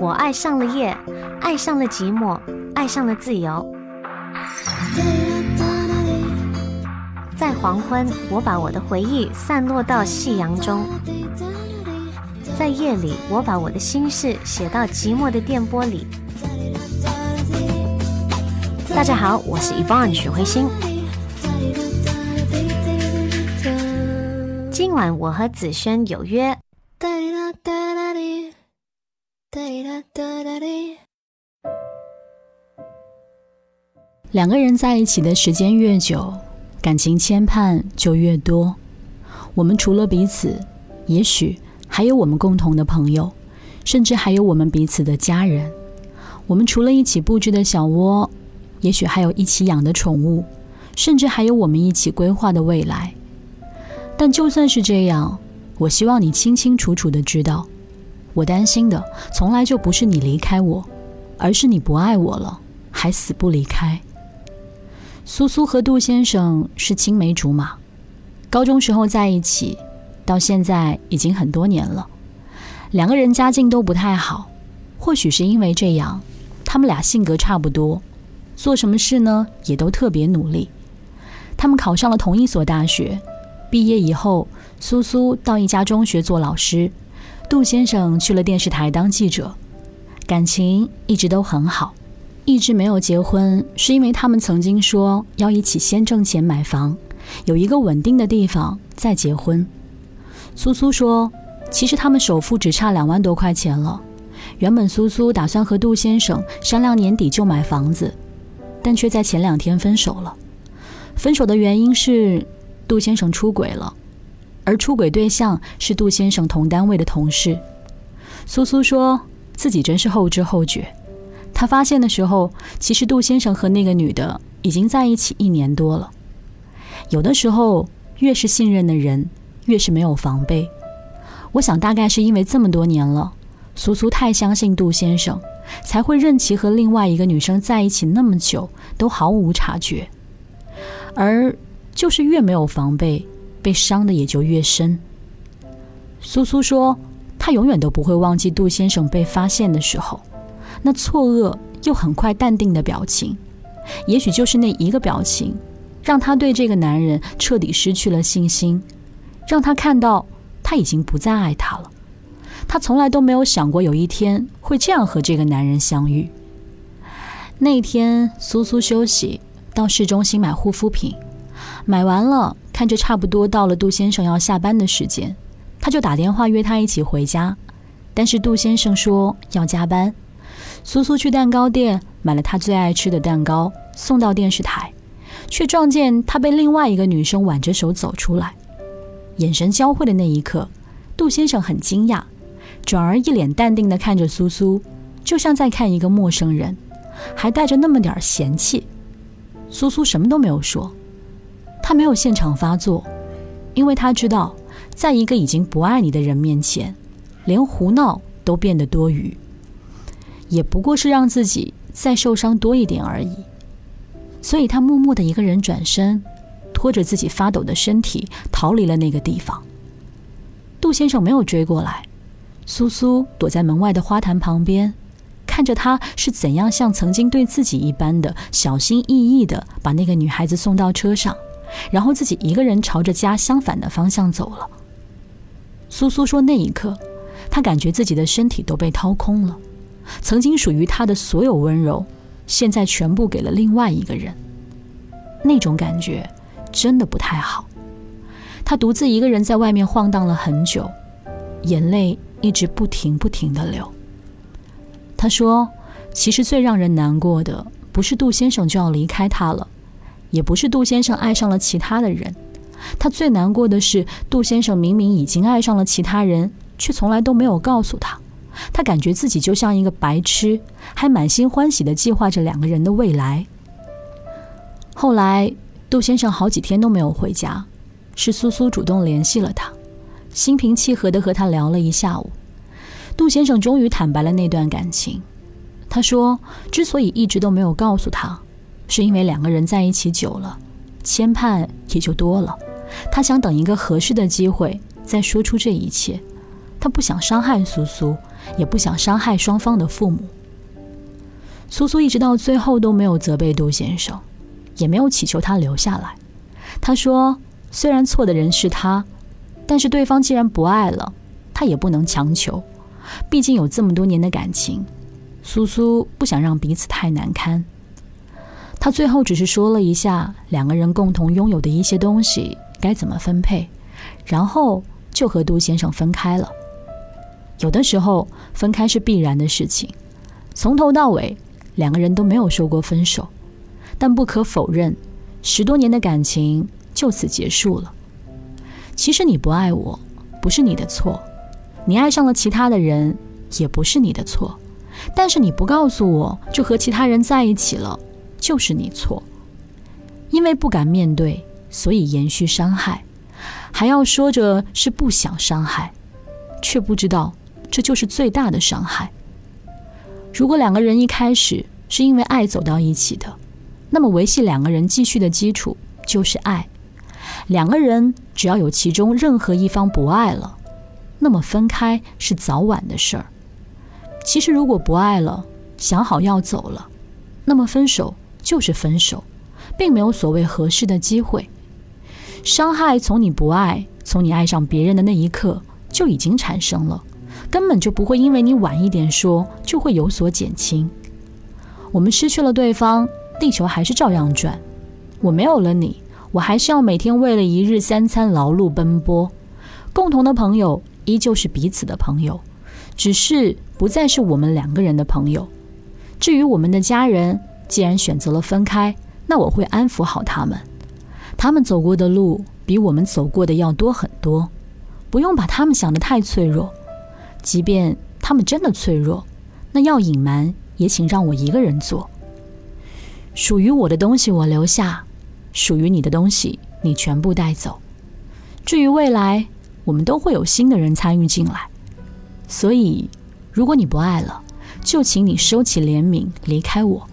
我爱上了夜，爱上了寂寞，爱上了自由。在黄昏，我把我的回忆散落到夕阳中；在夜里，我把我的心事写到寂寞的电波里。大家好，我是 Yvonne 许慧欣。今晚我和子轩有约。两个人在一起的时间越久。感情牵绊就越多，我们除了彼此，也许还有我们共同的朋友，甚至还有我们彼此的家人。我们除了一起布置的小窝，也许还有一起养的宠物，甚至还有我们一起规划的未来。但就算是这样，我希望你清清楚楚的知道，我担心的从来就不是你离开我，而是你不爱我了，还死不离开。苏苏和杜先生是青梅竹马，高中时候在一起，到现在已经很多年了。两个人家境都不太好，或许是因为这样，他们俩性格差不多，做什么事呢也都特别努力。他们考上了同一所大学，毕业以后，苏苏到一家中学做老师，杜先生去了电视台当记者，感情一直都很好。一直没有结婚，是因为他们曾经说要一起先挣钱买房，有一个稳定的地方再结婚。苏苏说，其实他们首付只差两万多块钱了。原本苏苏打算和杜先生商量年底就买房子，但却在前两天分手了。分手的原因是杜先生出轨了，而出轨对象是杜先生同单位的同事。苏苏说自己真是后知后觉。他发现的时候，其实杜先生和那个女的已经在一起一年多了。有的时候，越是信任的人，越是没有防备。我想，大概是因为这么多年了，苏苏太相信杜先生，才会任其和另外一个女生在一起那么久，都毫无察觉。而就是越没有防备，被伤的也就越深。苏苏说，她永远都不会忘记杜先生被发现的时候。那错愕又很快淡定的表情，也许就是那一个表情，让他对这个男人彻底失去了信心，让他看到他已经不再爱他了。他从来都没有想过有一天会这样和这个男人相遇。那天，苏苏休息，到市中心买护肤品，买完了，看着差不多到了杜先生要下班的时间，他就打电话约他一起回家，但是杜先生说要加班。苏苏去蛋糕店买了他最爱吃的蛋糕，送到电视台，却撞见他被另外一个女生挽着手走出来。眼神交汇的那一刻，杜先生很惊讶，转而一脸淡定地看着苏苏，就像在看一个陌生人，还带着那么点嫌弃。苏苏什么都没有说，他没有现场发作，因为他知道，在一个已经不爱你的人面前，连胡闹都变得多余。也不过是让自己再受伤多一点而已，所以他默默的一个人转身，拖着自己发抖的身体逃离了那个地方。杜先生没有追过来，苏苏躲在门外的花坛旁边，看着他是怎样像曾经对自己一般的小心翼翼的把那个女孩子送到车上，然后自己一个人朝着家相反的方向走了。苏苏说：“那一刻，他感觉自己的身体都被掏空了。”曾经属于他的所有温柔，现在全部给了另外一个人。那种感觉真的不太好。他独自一个人在外面晃荡了很久，眼泪一直不停不停的流。他说：“其实最让人难过的，不是杜先生就要离开他了，也不是杜先生爱上了其他的人。他最难过的是，杜先生明明已经爱上了其他人，却从来都没有告诉他。”他感觉自己就像一个白痴，还满心欢喜地计划着两个人的未来。后来，杜先生好几天都没有回家，是苏苏主动联系了他，心平气和地和他聊了一下午。杜先生终于坦白了那段感情。他说，之所以一直都没有告诉他，是因为两个人在一起久了，牵绊也就多了。他想等一个合适的机会再说出这一切。他不想伤害苏苏。也不想伤害双方的父母。苏苏一直到最后都没有责备杜先生，也没有祈求他留下来。他说：“虽然错的人是他，但是对方既然不爱了，他也不能强求。毕竟有这么多年的感情，苏苏不想让彼此太难堪。”他最后只是说了一下两个人共同拥有的一些东西该怎么分配，然后就和杜先生分开了。有的时候分开是必然的事情，从头到尾两个人都没有说过分手，但不可否认，十多年的感情就此结束了。其实你不爱我，不是你的错；你爱上了其他的人，也不是你的错。但是你不告诉我就和其他人在一起了。就是你错，因为不敢面对，所以延续伤害，还要说着是不想伤害，却不知道这就是最大的伤害。如果两个人一开始是因为爱走到一起的，那么维系两个人继续的基础就是爱。两个人只要有其中任何一方不爱了，那么分开是早晚的事儿。其实如果不爱了，想好要走了，那么分手。就是分手，并没有所谓合适的机会。伤害从你不爱，从你爱上别人的那一刻就已经产生了，根本就不会因为你晚一点说就会有所减轻。我们失去了对方，地球还是照样转。我没有了你，我还是要每天为了一日三餐劳碌奔波。共同的朋友依旧是彼此的朋友，只是不再是我们两个人的朋友。至于我们的家人，既然选择了分开，那我会安抚好他们。他们走过的路比我们走过的要多很多，不用把他们想得太脆弱。即便他们真的脆弱，那要隐瞒也请让我一个人做。属于我的东西我留下，属于你的东西你全部带走。至于未来，我们都会有新的人参与进来。所以，如果你不爱了，就请你收起怜悯，离开我。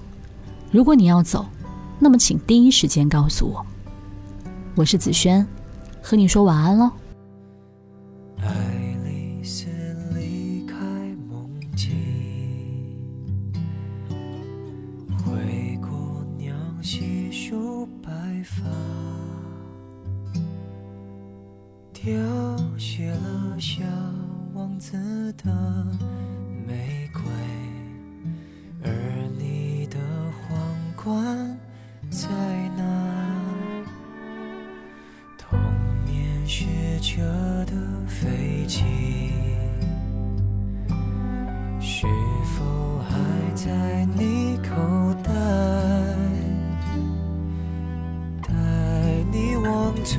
如果你要走，那么请第一时间告诉我。我是子轩，和你说晚安喽。爱丽丝离开梦境，飞机，是否还在你口袋？带你往最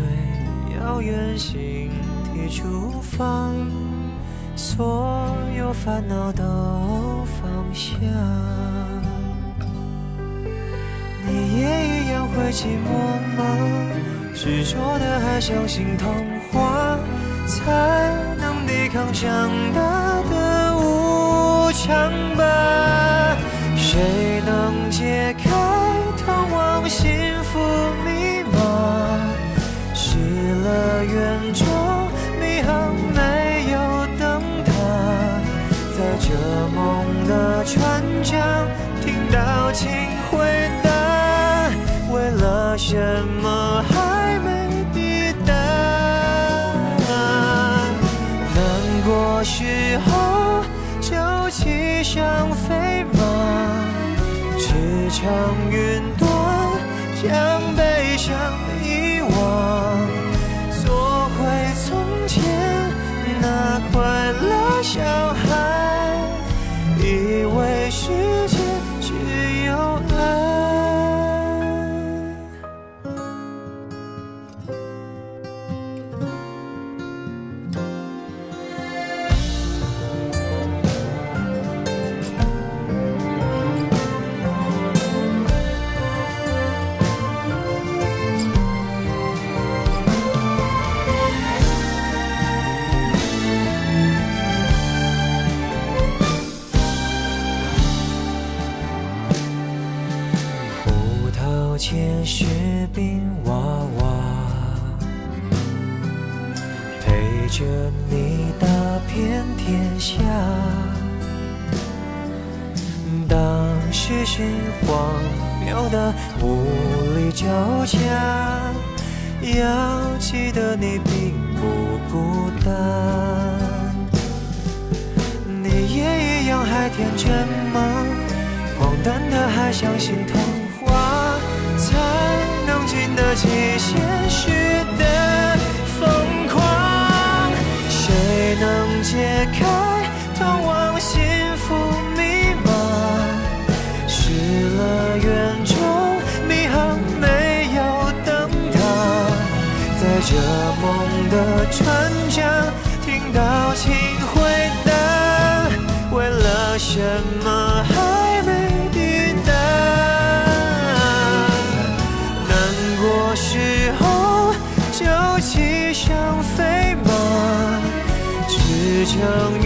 遥远星体出发，所有烦恼都放下。你也一样会寂寞吗？执着的还相信童话，才能抵抗强大的无常吧？谁能解时候就骑上飞马，驰骋云端，将悲伤遗忘，做回从前那快乐小孩，前士兵娃娃，陪着你打遍天下。实现荒谬的无力交加。要记得你并不孤单，你也一样还天真吗？荒诞的还相信童话，才能经得起现实的疯狂。谁能解开通往幸福密码？失乐园中迷航没有灯塔，在这梦的船相遇，